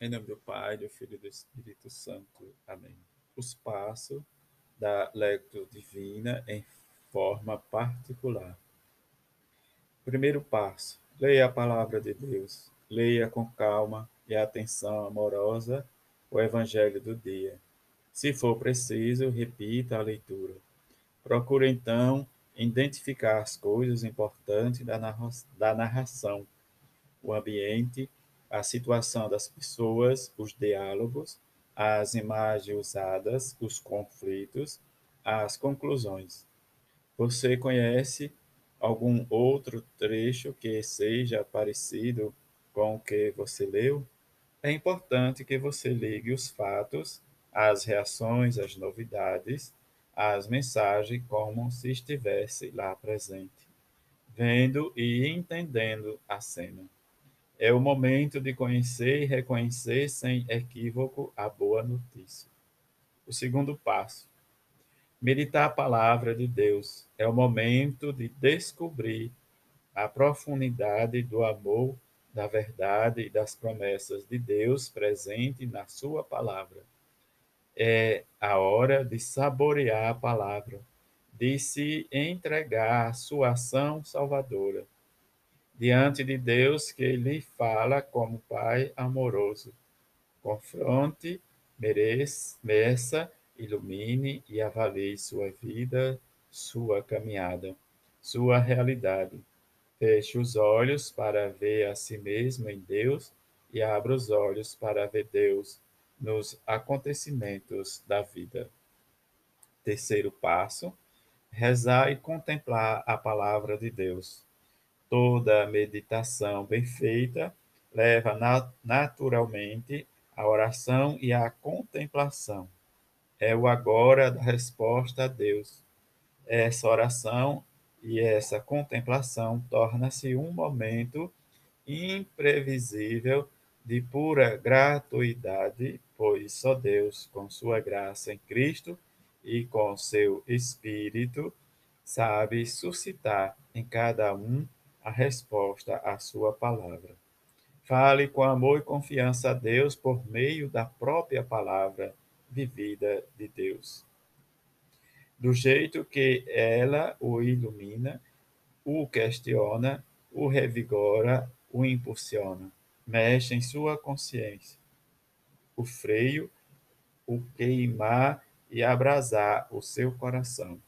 Em nome do Pai, do Filho e do Espírito Santo. Amém. Os passos da lectura divina em forma particular. Primeiro passo: leia a palavra de Deus. Leia com calma e atenção amorosa o Evangelho do dia. Se for preciso, repita a leitura. Procure então identificar as coisas importantes da narração, o ambiente a situação das pessoas, os diálogos, as imagens usadas, os conflitos, as conclusões. Você conhece algum outro trecho que seja parecido com o que você leu? É importante que você ligue os fatos, as reações, as novidades, as mensagens como se estivesse lá presente, vendo e entendendo a cena. É o momento de conhecer e reconhecer sem equívoco a boa notícia. O segundo passo. Meditar a palavra de Deus é o momento de descobrir a profundidade do amor, da verdade e das promessas de Deus presente na sua palavra. É a hora de saborear a palavra, de se entregar à sua ação salvadora diante de Deus que lhe fala como Pai amoroso. Confronte, mereça, ilumine e avalie sua vida, sua caminhada, sua realidade. Feche os olhos para ver a si mesmo em Deus e abra os olhos para ver Deus nos acontecimentos da vida. Terceiro passo: rezar e contemplar a palavra de Deus. Toda meditação bem feita leva naturalmente à oração e à contemplação. É o agora da resposta a Deus. Essa oração e essa contemplação torna-se um momento imprevisível de pura gratuidade, pois só Deus, com sua graça em Cristo e com seu Espírito, sabe suscitar em cada um a resposta à sua palavra. Fale com amor e confiança a Deus por meio da própria palavra vivida de Deus. Do jeito que ela o ilumina, o questiona, o revigora, o impulsiona, mexe em sua consciência. O freio, o queimar e abrasar o seu coração.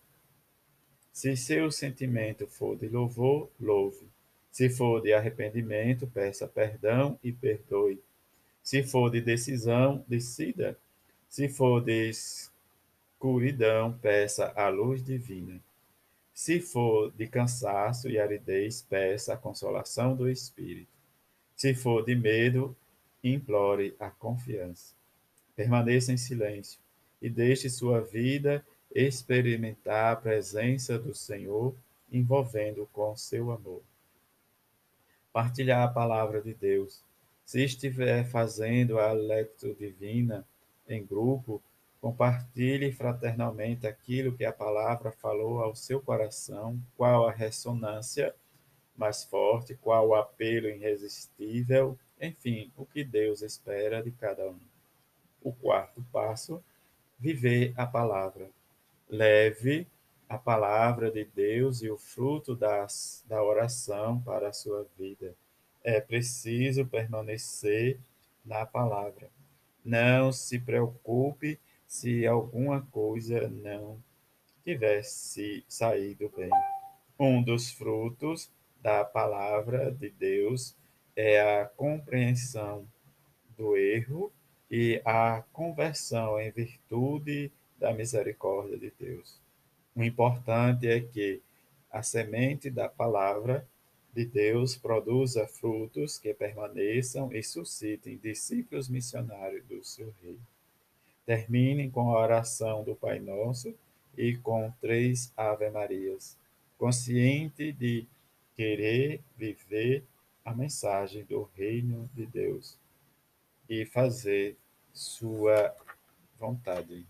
Se seu sentimento for de louvor, louve. Se for de arrependimento, peça perdão e perdoe. Se for de decisão, decida. Se for de escuridão, peça a luz divina. Se for de cansaço e aridez, peça a consolação do Espírito. Se for de medo, implore a confiança. Permaneça em silêncio e deixe sua vida experimentar a presença do Senhor envolvendo com seu amor. Partilhar a palavra de Deus. Se estiver fazendo a lectura divina em grupo, compartilhe fraternalmente aquilo que a palavra falou ao seu coração, qual a ressonância mais forte, qual o apelo irresistível, enfim, o que Deus espera de cada um. O quarto passo, viver a palavra. Leve a palavra de Deus e o fruto das, da oração para a sua vida. É preciso permanecer na palavra. Não se preocupe se alguma coisa não tivesse saído bem. Um dos frutos da palavra de Deus é a compreensão do erro e a conversão em virtude da misericórdia de Deus. O importante é que a semente da palavra de Deus produza frutos que permaneçam e suscitem discípulos missionários do seu rei. Termine com a oração do Pai Nosso e com três Ave-Marias, consciente de querer viver a mensagem do reino de Deus e fazer sua vontade.